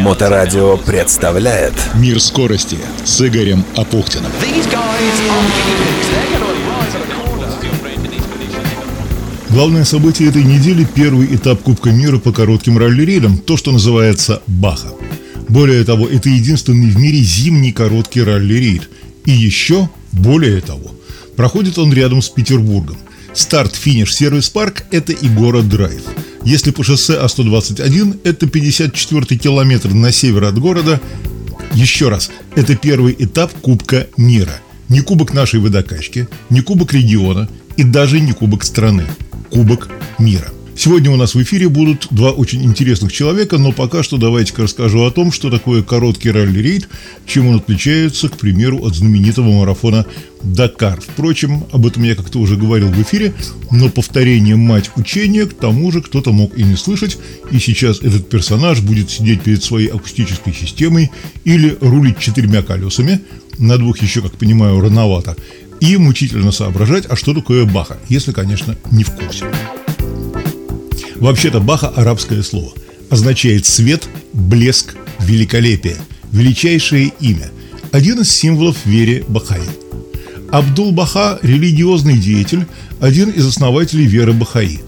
Моторадио представляет Мир скорости с Игорем Апухтиным. Главное событие этой недели – первый этап Кубка мира по коротким ралли-рейдам, то, что называется Баха. Более того, это единственный в мире зимний короткий ралли-рейд. И еще, более того, проходит он рядом с Петербургом. Старт-финиш сервис-парк – это и город Драйв. Если по шоссе А121 – это 54 километр на север от города. Еще раз, это первый этап Кубка мира. Не кубок нашей водокачки, не кубок региона и даже не кубок страны. Кубок мира. Сегодня у нас в эфире будут два очень интересных человека, но пока что давайте-ка расскажу о том, что такое короткий ралли-рейд, чем он отличается, к примеру, от знаменитого марафона «Дакар». Впрочем, об этом я как-то уже говорил в эфире, но повторение «мать учения» к тому же кто-то мог и не слышать, и сейчас этот персонаж будет сидеть перед своей акустической системой или рулить четырьмя колесами, на двух еще, как понимаю, рановато, и мучительно соображать, а что такое Баха, если, конечно, не в курсе. Вообще-то Баха – арабское слово. Означает свет, блеск, великолепие, величайшее имя. Один из символов вере Бахаи. Абдул-Баха – религиозный деятель, один из основателей веры Бахаи.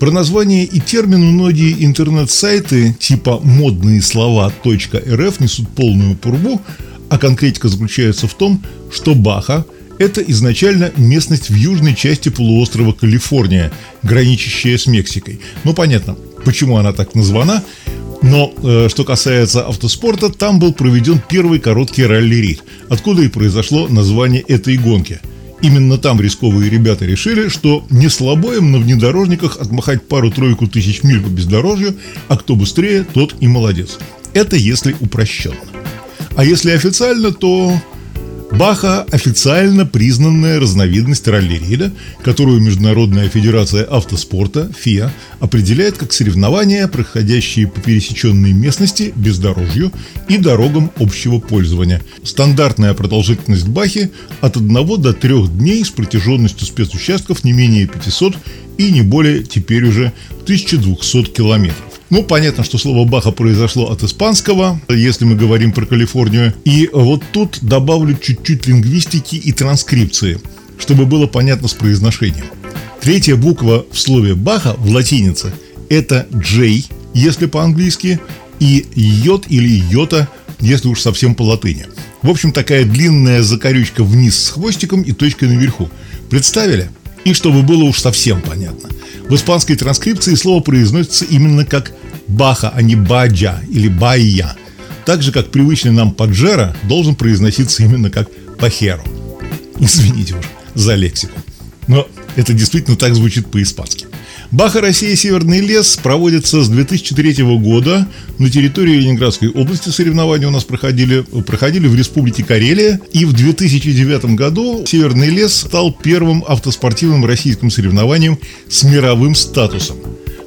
Про название и термин многие интернет-сайты типа «модные слова .рф» несут полную пурбу, а конкретика заключается в том, что Баха это изначально местность в южной части полуострова Калифорния, граничащая с Мексикой. Ну, понятно, почему она так названа. Но э, что касается автоспорта, там был проведен первый короткий ралли-рейд, откуда и произошло название этой гонки. Именно там рисковые ребята решили, что не слабо им на внедорожниках отмахать пару-тройку тысяч миль по бездорожью, а кто быстрее, тот и молодец. Это если упрощенно. А если официально, то Баха – официально признанная разновидность ралли-рейда, которую Международная федерация автоспорта, ФИА, определяет как соревнования, проходящие по пересеченной местности, бездорожью и дорогам общего пользования. Стандартная продолжительность Бахи – от 1 до 3 дней с протяженностью спецучастков не менее 500 и не более теперь уже 1200 километров. Ну, понятно, что слово Баха произошло от испанского, если мы говорим про Калифорнию. И вот тут добавлю чуть-чуть лингвистики и транскрипции, чтобы было понятно с произношением. Третья буква в слове Баха в латинице – это J, если по-английски, и йод или йота, если уж совсем по латыни. В общем, такая длинная закорючка вниз с хвостиком и точкой наверху. Представили? И чтобы было уж совсем понятно. В испанской транскрипции слово произносится именно как «баха», а не «баджа» или «байя». Так же, как привычный нам «паджеро» должен произноситься именно как «пахеро». Извините уж за лексику. Но это действительно так звучит по-испански. Баха Россия Северный лес проводится с 2003 года. На территории Ленинградской области соревнования у нас проходили, проходили в Республике Карелия. И в 2009 году Северный лес стал первым автоспортивным российским соревнованием с мировым статусом.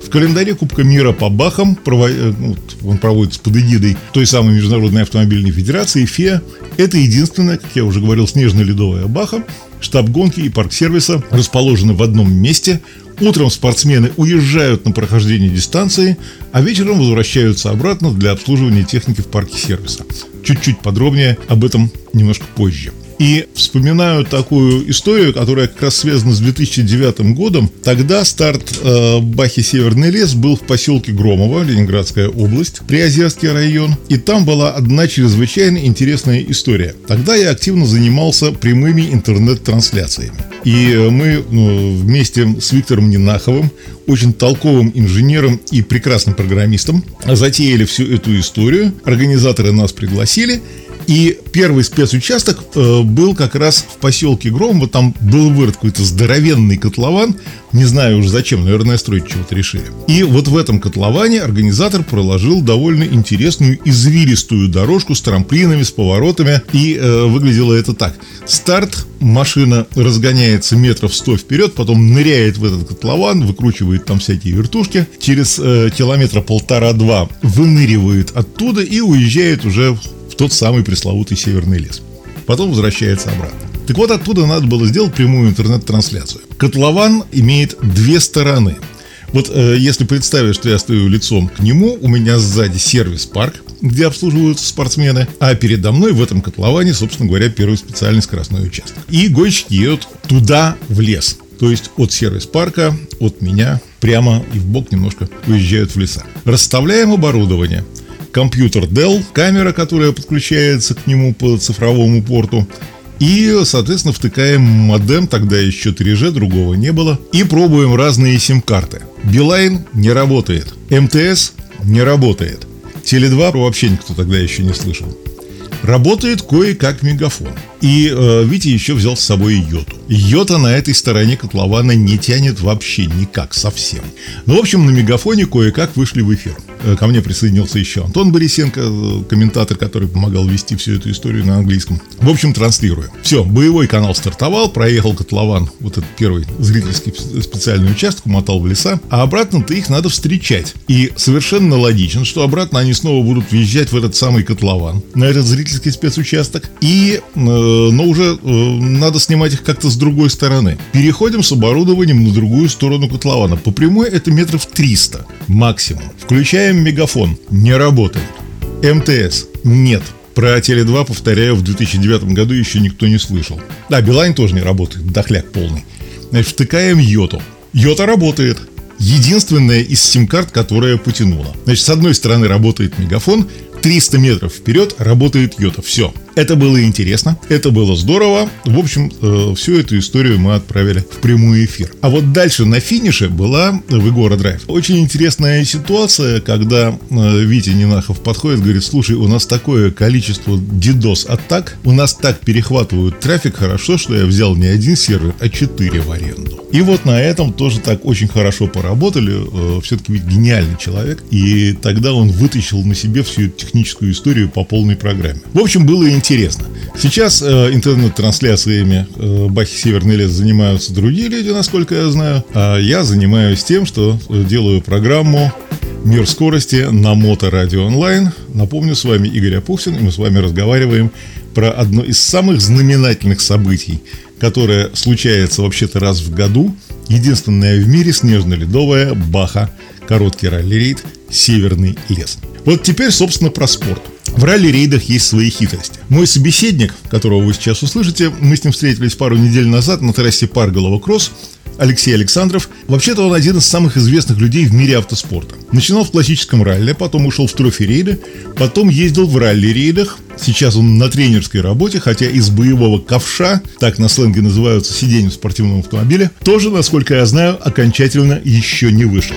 В календаре Кубка мира по Бахам, э, ну, он проводится под эгидой той самой Международной автомобильной федерации ФИА, это единственная, как я уже говорил, снежно-ледовая Баха, штаб гонки и парк сервиса расположены в одном месте, Утром спортсмены уезжают на прохождение дистанции, а вечером возвращаются обратно для обслуживания техники в парке сервиса. Чуть-чуть подробнее об этом немножко позже. И вспоминаю такую историю, которая как раз связана с 2009 годом. Тогда старт э, Бахи Северный лес был в поселке Громово, Ленинградская область, Приозерский район. И там была одна чрезвычайно интересная история. Тогда я активно занимался прямыми интернет-трансляциями. И мы ну, вместе с Виктором Нинаховым, очень толковым инженером и прекрасным программистом, затеяли всю эту историю. Организаторы нас пригласили. И первый спецучасток э, был как раз в поселке Громово. Там был вырыт какой-то здоровенный котлован. Не знаю уже зачем, наверное, строить чего-то решили. И вот в этом котловане организатор проложил довольно интересную извилистую дорожку с трамплинами, с поворотами. И э, выглядело это так. Старт, машина разгоняется метров сто вперед, потом ныряет в этот котлован, выкручивает там всякие вертушки. Через э, километра полтора-два выныривает оттуда и уезжает уже тот самый пресловутый Северный лес. Потом возвращается обратно. Так вот, оттуда надо было сделать прямую интернет-трансляцию. Котлован имеет две стороны. Вот э, если представить, что я стою лицом к нему, у меня сзади сервис-парк, где обслуживаются спортсмены, а передо мной в этом котловане, собственно говоря, первый специальный скоростной участок. И гонщики едут туда, в лес. То есть от сервис-парка, от меня, прямо и в бок немножко уезжают в леса. Расставляем оборудование. Компьютер Dell, камера, которая подключается к нему по цифровому порту, и, соответственно, втыкаем модем, тогда еще 3G, другого не было. И пробуем разные сим-карты. Билайн не работает. МТС не работает. Теле2 вообще никто тогда еще не слышал. Работает кое-как мегафон. И э, Витя еще взял с собой йоту. Йота на этой стороне котлована не тянет вообще никак, совсем. Ну, в общем, на мегафоне кое-как вышли в эфир. Э, ко мне присоединился еще Антон Борисенко, э, комментатор, который помогал вести всю эту историю на английском. В общем, транслируем. Все, боевой канал стартовал, проехал котлован, вот этот первый зрительский специальный участок, умотал в леса, а обратно-то их надо встречать. И совершенно логично, что обратно они снова будут въезжать в этот самый котлован, на этот зрительский спецучасток, и, э, но уже э, надо снимать их как-то с другой стороны. Переходим с оборудованием на другую сторону котлована. По прямой это метров 300 максимум. Включаем мегафон. Не работает. МТС. Нет. Про Теле2, повторяю, в 2009 году еще никто не слышал. Да, Билайн тоже не работает, дохляк полный. Значит, втыкаем Йоту. Йота работает. Единственная из сим-карт, которая потянула. Значит, с одной стороны работает мегафон, 300 метров вперед работает Йота. Все. Это было интересно, это было здорово. В общем, э, всю эту историю мы отправили в прямой эфир. А вот дальше на финише была Выгора Драйв. Очень интересная ситуация, когда э, Витя Нинахов подходит, говорит, слушай, у нас такое количество DDoS атак, у нас так перехватывают трафик хорошо, что я взял не один сервер, а четыре в аренду. И вот на этом тоже так очень хорошо поработали. Э, Все-таки ведь гениальный человек. И тогда он вытащил на себе всю эту техническую историю по полной программе. В общем, было интересно интересно. Сейчас э, интернет-трансляциями э, Бахи Северный лес занимаются другие люди, насколько я знаю. А я занимаюсь тем, что э, делаю программу «Мир скорости» на Моторадио онлайн. Напомню, с вами Игорь Апухсин, и мы с вами разговариваем про одно из самых знаменательных событий, которое случается вообще-то раз в году. Единственная в мире снежно-ледовая Баха, короткий ралли-рейд «Северный лес». Вот теперь, собственно, про спорт. В ралли-рейдах есть свои хитрости. Мой собеседник, которого вы сейчас услышите, мы с ним встретились пару недель назад на трассе Парголова Кросс, Алексей Александров. Вообще-то он один из самых известных людей в мире автоспорта. Начинал в классическом ралли, потом ушел в трофи-рейды, потом ездил в ралли-рейдах. Сейчас он на тренерской работе, хотя из боевого ковша, так на сленге называются сиденья в спортивном автомобиле, тоже, насколько я знаю, окончательно еще не вышел.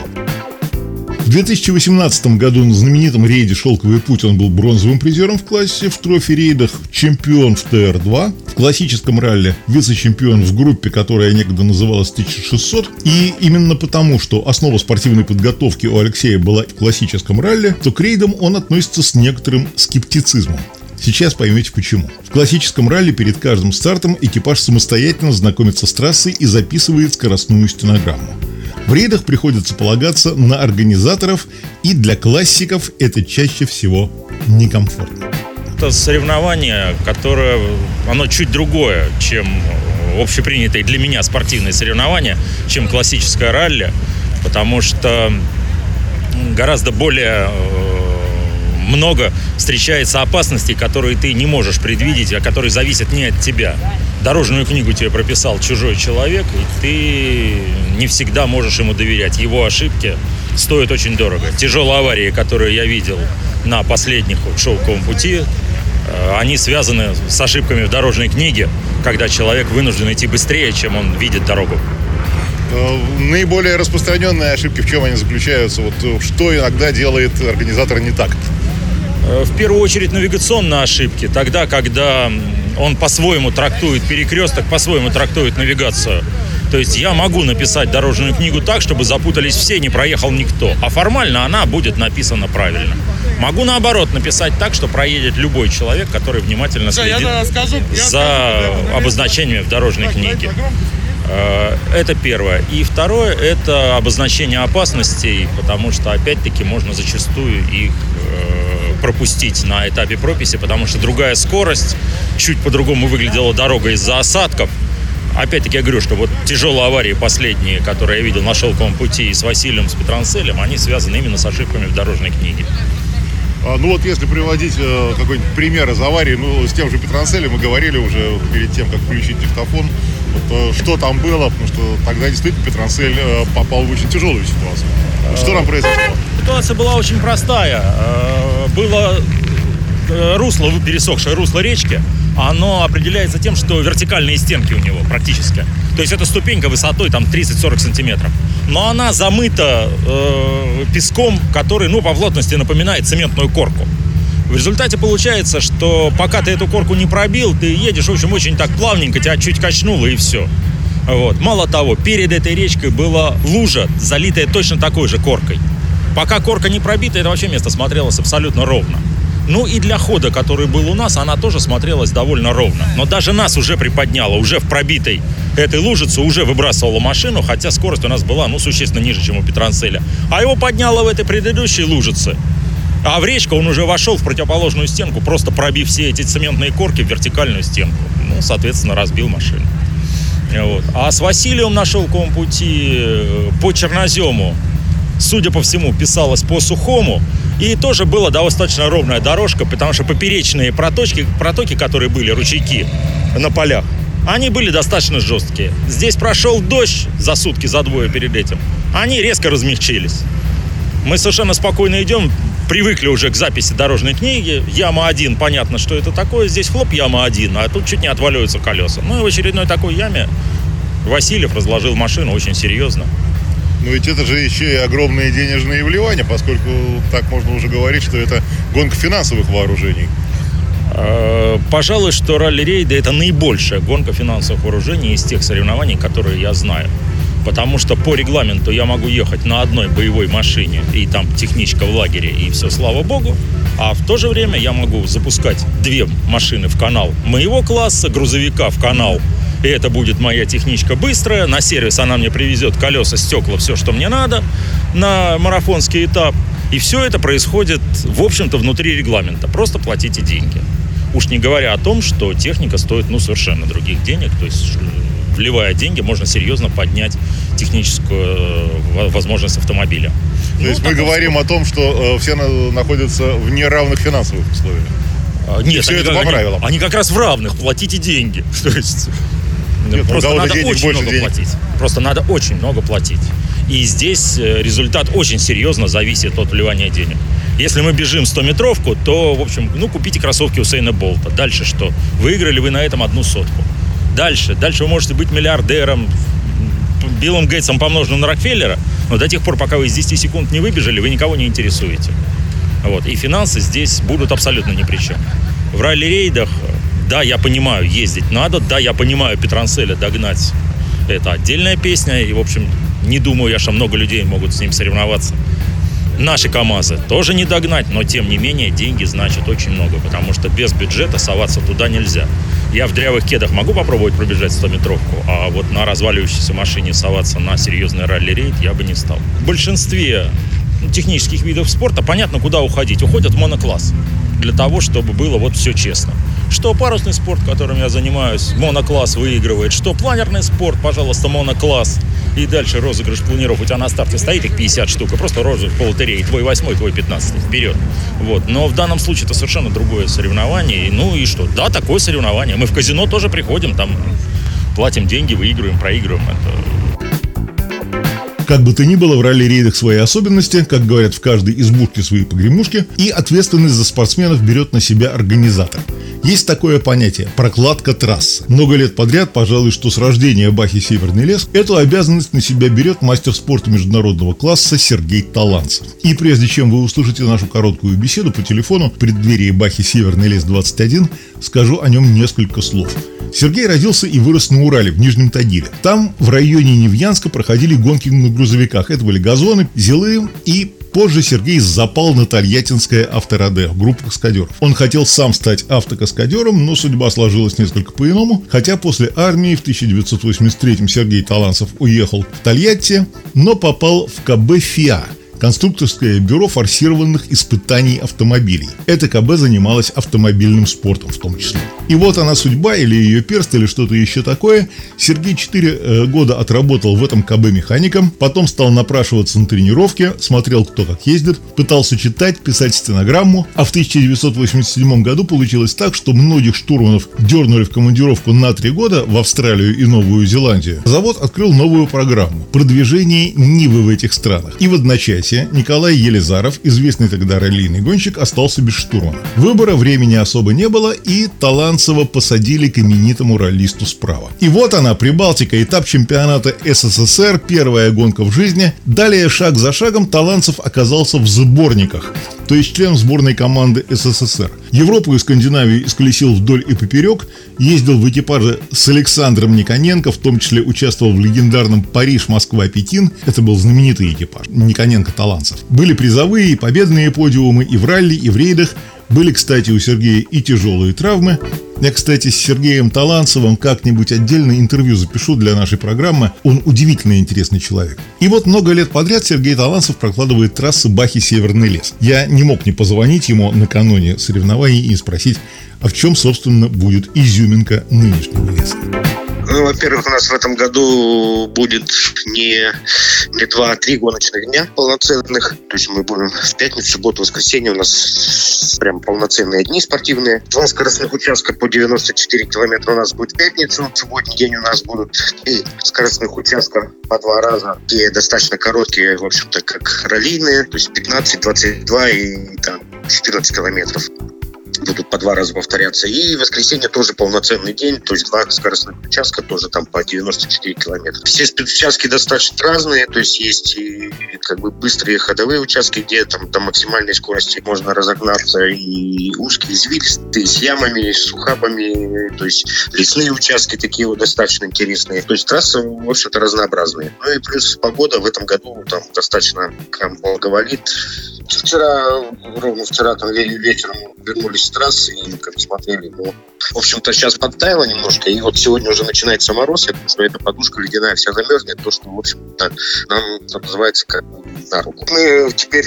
В 2018 году на знаменитом рейде «Шелковый путь» он был бронзовым призером в классе, в трофи-рейдах чемпион в ТР-2, в классическом ралли вице-чемпион в группе, которая некогда называлась 1600. И именно потому, что основа спортивной подготовки у Алексея была в классическом ралли, то к рейдам он относится с некоторым скептицизмом. Сейчас поймете почему. В классическом ралли перед каждым стартом экипаж самостоятельно знакомится с трассой и записывает скоростную стенограмму. В рейдах приходится полагаться на организаторов, и для классиков это чаще всего некомфортно. Это соревнование, которое, оно чуть другое, чем общепринятые для меня спортивные соревнования, чем классическое ралли, потому что гораздо более э, много встречается опасностей, которые ты не можешь предвидеть, а которые зависят не от тебя дорожную книгу тебе прописал чужой человек, и ты не всегда можешь ему доверять. Его ошибки стоят очень дорого. Тяжелые аварии, которые я видел на последних шелковом пути, э, они связаны с ошибками в дорожной книге, когда человек вынужден идти быстрее, чем он видит дорогу. Э, наиболее распространенные ошибки в чем они заключаются? Вот э, что иногда делает организатор не так? В первую очередь навигационные ошибки. Тогда, когда он по-своему трактует перекресток, по-своему трактует навигацию. То есть я могу написать дорожную книгу так, чтобы запутались все, не проехал никто. А формально она будет написана правильно. Могу наоборот написать так, что проедет любой человек, который внимательно следит за обозначениями в дорожной книге. Э, это первое. И второе – это обозначение опасностей, потому что, опять-таки, можно зачастую их э, пропустить на этапе прописи, потому что другая скорость, чуть по-другому выглядела дорога из-за осадков, опять-таки я говорю, что вот тяжелые аварии последние, которые я видел на шелковом пути с Василием, с Петранцелем, они связаны именно с ошибками в дорожной книге. А, ну вот если приводить э, какой-нибудь пример из аварии, ну с тем же Петранцелем мы говорили уже перед тем, как включить диктофон, вот, э, что там было, потому что тогда действительно Петранцель э, попал в очень тяжелую ситуацию. Что там произошло? Ситуация была очень простая. Э, Было э, русло, пересохшее русло речки, оно определяется тем, что вертикальные стенки у него практически. То есть это ступенька высотой там 30-40 сантиметров. Но она замыта э, песком, который, ну, по плотности напоминает цементную корку. В результате получается, что пока ты эту корку не пробил, ты едешь, в общем, очень так плавненько, тебя чуть качнуло и все. Вот. Мало того, перед этой речкой была лужа, залитая точно такой же коркой. Пока корка не пробита, это вообще место смотрелось абсолютно ровно. Ну и для хода, который был у нас, она тоже смотрелась довольно ровно. Но даже нас уже приподняло, уже в пробитой этой лужице уже выбрасывала машину, хотя скорость у нас была, ну, существенно ниже, чем у Петранцеля. А его подняло в этой предыдущей лужице. А в речку он уже вошел в противоположную стенку, просто пробив все эти цементные корки в вертикальную стенку. Ну, соответственно, разбил машину. Вот. А с Василием на шелковом пути э, по чернозему, судя по всему, писалось по сухому. И тоже была достаточно ровная дорожка, потому что поперечные проточки, протоки, которые были, ручейки на полях, они были достаточно жесткие. Здесь прошел дождь за сутки, за двое перед этим. Они резко размягчились. Мы совершенно спокойно идем, привыкли уже к записи дорожной книги. Яма 1, понятно, что это такое. Здесь хлоп, яма 1, а тут чуть не отваливаются колеса. Ну и в очередной такой яме Васильев разложил машину очень серьезно. Но ведь это же еще и огромные денежные вливания, поскольку так можно уже говорить, что это гонка финансовых вооружений. Э, Пожалуй, что ралли-рейды это наибольшая гонка финансовых вооружений из тех соревнований, которые я знаю. Потому что по регламенту я могу ехать на одной боевой машине, и там техничка в лагере, и все, слава богу. А в то же время я могу запускать две машины в канал моего класса, грузовика в канал. И это будет моя техничка быстрая. На сервис она мне привезет колеса, стекла, все, что мне надо на марафонский этап. И все это происходит, в общем-то, внутри регламента. Просто платите деньги. Уж не говоря о том, что техника стоит, ну, совершенно других денег. То есть, э, вливая деньги, можно серьезно поднять техническую э, во- возможность автомобиля. То есть мы говорим о том, что э, все на- находятся в неравных финансовых условиях. А, Нет, всё они, это по они- правилам. Они как раз в равных, платите деньги. То есть Нет, просто надо денег очень много денег. платить. Просто надо очень много платить. И здесь э, результат очень серьезно зависит от вливания денег. Если мы бежим 100-метровку, то, в общем, ну, купите кроссовки у Сейна Болта. Дальше что? Выиграли вы на этом одну сотку. Дальше. Дальше вы можете быть миллиардером, Биллом Гейтсом помноженным на Рокфеллера, но до тех пор, пока вы из 10 секунд не выбежали, вы никого не интересуете. Вот. И финансы здесь будут абсолютно ни при чем. В ралли-рейдах, да, я понимаю, ездить надо, да, я понимаю, Петранцеля догнать. Это отдельная песня, и, в общем, не думаю я, что много людей могут с ним соревноваться. Наши КАМАЗы тоже не догнать, но тем не менее деньги значат очень много, потому что без бюджета соваться туда нельзя. Я в дрявых кедах могу попробовать пробежать 100-метровку, а вот на разваливающейся машине соваться на серьезный ралли-рейд я бы не стал. В большинстве технических видов спорта понятно, куда уходить. Уходят в монокласс для того, чтобы было вот все честно. Что парусный спорт, которым я занимаюсь, монокласс выигрывает. Что планерный спорт, пожалуйста, монокласс. И дальше розыгрыш планиров. У тебя на старте стоит их 50 штук, и просто розыгрыш по лотерее. Твой восьмой, твой пятнадцатый. Вперед. Вот. Но в данном случае это совершенно другое соревнование. Ну и что? Да, такое соревнование. Мы в казино тоже приходим, там платим деньги, выигрываем, проигрываем. Это Как бы то ни было, в ралли-рейдах свои особенности, как говорят, в каждой избушке свои погремушки, и ответственность за спортсменов берет на себя организатор. Есть такое понятие – прокладка трассы. Много лет подряд, пожалуй, что с рождения Бахи «Северный лес», эту обязанность на себя берет мастер спорта международного класса Сергей Таланцев. И прежде чем вы услышите нашу короткую беседу по телефону в преддверии Бахи «Северный лес-21», скажу о нем несколько слов. Сергей родился и вырос на Урале, в Нижнем Тагиле. Там, в районе Невьянска, проходили гонки на грузовиках. Это были газоны, зилы и Позже Сергей запал на Тольяттинское авторадео, группу каскадеров. Он хотел сам стать автокаскадером, но судьба сложилась несколько по-иному. Хотя после армии в 1983 Сергей Таланцев уехал в Тольятти, но попал в КБ ФИА конструкторское бюро форсированных испытаний автомобилей. Это КБ занималось автомобильным спортом в том числе. И вот она судьба, или ее перст, или что-то еще такое. Сергей 4 э, года отработал в этом КБ механиком, потом стал напрашиваться на тренировке, смотрел, кто как ездит, пытался читать, писать стенограмму, а в 1987 году получилось так, что многих штурманов дернули в командировку на три года в Австралию и Новую Зеландию. Завод открыл новую программу – продвижение Нивы в этих странах. И в одночасье Николай Елизаров, известный тогда раллийный гонщик, остался без штурмана. Выбора времени особо не было, и Таланцева посадили к именитому раллисту справа. И вот она, Прибалтика, этап чемпионата СССР, первая гонка в жизни. Далее, шаг за шагом, Таланцев оказался в сборниках то есть член сборной команды СССР. Европу и Скандинавию исколесил вдоль и поперек, ездил в экипаже с Александром Никоненко, в том числе участвовал в легендарном Париж-Москва-Пекин. Это был знаменитый экипаж, Никоненко-Таланцев. Были призовые и победные подиумы и в ралли, и в рейдах. Были, кстати, у Сергея и тяжелые травмы. Я, кстати, с Сергеем Таланцевым как-нибудь отдельно интервью запишу для нашей программы. Он удивительно интересный человек. И вот много лет подряд Сергей Таланцев прокладывает трассы Бахи-Северный лес. Я не мог не позвонить ему накануне соревнований и спросить, а в чем, собственно, будет изюминка нынешнего леса. Ну, во-первых, у нас в этом году будет не, не два, а три гоночных дня полноценных. То есть мы будем в пятницу, субботу, воскресенье у нас прям полноценные дни спортивные. Два скоростных участка по 94 километра у нас будет в пятницу. В субботний день у нас будут три скоростных участка по два раза. И достаточно короткие, в общем-то, как раллийные. То есть 15, 22 и там 14 километров будут по два раза повторяться. И воскресенье тоже полноценный день, то есть два скоростных участка тоже там по 94 километра. Все спецучастки достаточно разные, то есть есть и как бы быстрые ходовые участки, где там до максимальной скорости можно разогнаться, и узкие, извилистые, с ямами, с ухабами, то есть лесные участки такие вот достаточно интересные. То есть трассы, в общем-то, разнообразные. Ну и плюс погода в этом году там достаточно прям благоволит. Вчера, ровно вчера там вечером вернулись с трассы и как смотрели. Ну, в общем-то, сейчас подтаяло немножко, и вот сегодня уже начинается мороз, я думаю, что эта подушка ледяная вся замерзнет, то, что, в общем-то, нам называется как на руку. Мы теперь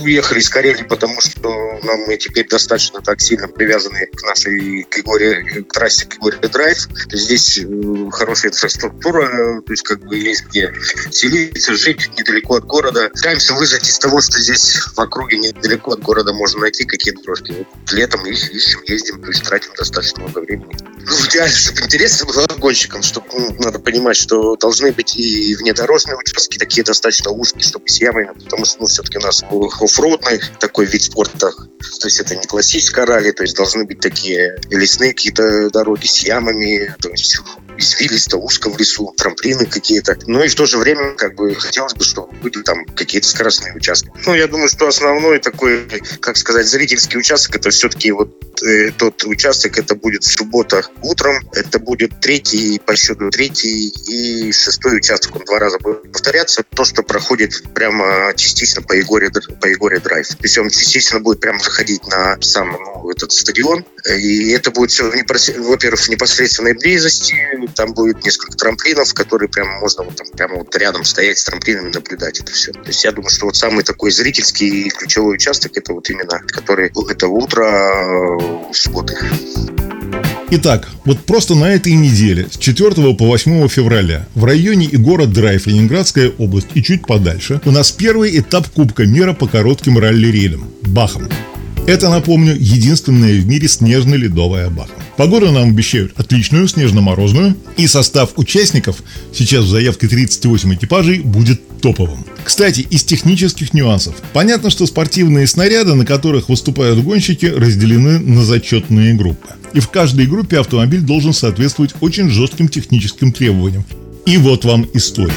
уехали из Карелии, потому что нам мы теперь достаточно так сильно привязаны к нашей к Егоре, к трассе к Егоре Драйв. Здесь э, хорошая инфраструктура, то есть как бы есть где селиться, жить недалеко от города. Стараемся выжать из того, что здесь в округе недалеко от города можно найти какие-то дорожки. Вот летом ищем, ездим, то есть тратим достаточно много времени. Ну, идеально, чтобы интересно было гонщикам, чтобы ну, надо понимать, что должны быть и внедорожные участки такие достаточно узкие, чтобы с ямами, потому что ну, все-таки у нас оффроудный такой вид спорта, то есть это не классическая ралли, то есть должны быть такие лесные какие-то дороги с ямами, то есть извилисто, узко в лесу, трамплины какие-то. Ну и в то же время, как бы, хотелось бы, чтобы были там какие-то скоростные участки. Ну, я думаю, что основной такой, как сказать, зрительский участок, это все-таки вот э, тот участок, это будет суббота утром, это будет третий, по счету третий и шестой участок, он два раза будет повторяться. То, что проходит прямо частично по Егоре, по Егоре Драйв. То есть он частично будет прямо заходить на сам ну, этот стадион, и это будет все, во-первых, в непосредственной близости, там будет несколько трамплинов, которые прямо можно вот там прямо вот рядом стоять с трамплинами, наблюдать это все. То есть я думаю, что вот самый такой зрительский и ключевой участок это вот именно, который это утро э, субботы. Итак, вот просто на этой неделе, с 4 по 8 февраля, в районе и город Драйв, Ленинградская область и чуть подальше, у нас первый этап Кубка мира по коротким ралли-рейдам – Бахом. Это, напомню, единственная в мире снежно-ледовая баха. Погоду нам обещают отличную, снежно-морозную, и состав участников, сейчас в заявке 38 экипажей, будет топовым. Кстати, из технических нюансов. Понятно, что спортивные снаряды, на которых выступают гонщики, разделены на зачетные группы. И в каждой группе автомобиль должен соответствовать очень жестким техническим требованиям. И вот вам история.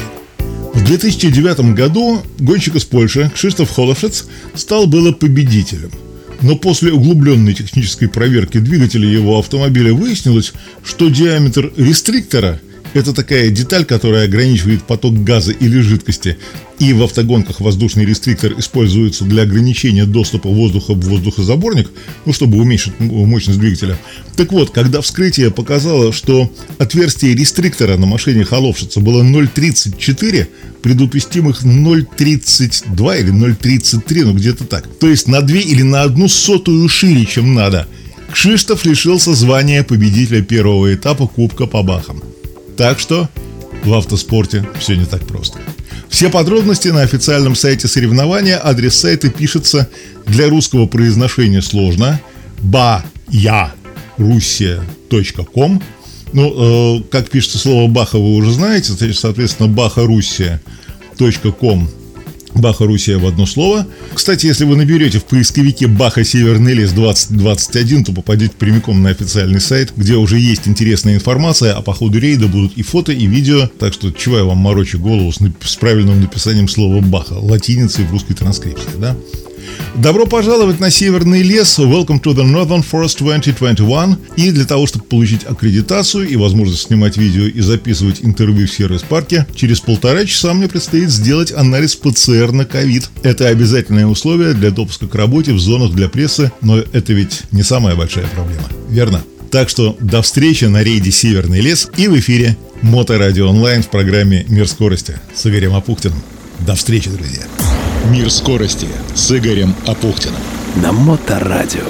В 2009 году гонщик из Польши Кшиштоф Холошец стал было победителем – но после углубленной технической проверки двигателя его автомобиля выяснилось, что диаметр рестриктора Это такая деталь, которая ограничивает поток газа или жидкости. И в автогонках воздушный рестриктор используется для ограничения доступа воздуха в воздухозаборник, ну, чтобы уменьшить мощность двигателя. Так вот, когда вскрытие показало, что отверстие рестриктора на машине Холовшица было 0,34, при допустимых 0,32 или 0,33, ну где-то так. То есть на 2 или на одну сотую шире, чем надо. Кшиштов лишился звания победителя первого этапа Кубка по Бахам. Так что в автоспорте все не так просто. Все подробности на официальном сайте соревнования. Адрес сайта пишется для русского произношения сложно. ба я Руссия.ком. Ну, э, как пишется слово Баха, вы уже знаете, соответственно, бахарусия.ком Баха Руссия в одно слово. Кстати, если вы наберете в поисковике Баха Северный лес 2021, то попадете прямиком на официальный сайт, где уже есть интересная информация, а по ходу рейда будут и фото, и видео. Так что чего я вам морочу голову с, с правильным написанием слова Баха, латиницей в русской транскрипции, да? Добро пожаловать на Северный лес. Welcome to the Northern Forest 2021. И для того, чтобы получить аккредитацию и возможность снимать видео и записывать интервью в сервис-парке, через полтора часа мне предстоит сделать анализ ПЦР на ковид. Это обязательное условие для допуска к работе в зонах для прессы, но это ведь не самая большая проблема, верно? Так что до встречи на рейде «Северный лес» и в эфире Моторадио онлайн в программе «Мир скорости» с Игорем Апухтиным. До встречи, друзья! Мир скорости с Игорем Апухтиным. На Моторадио.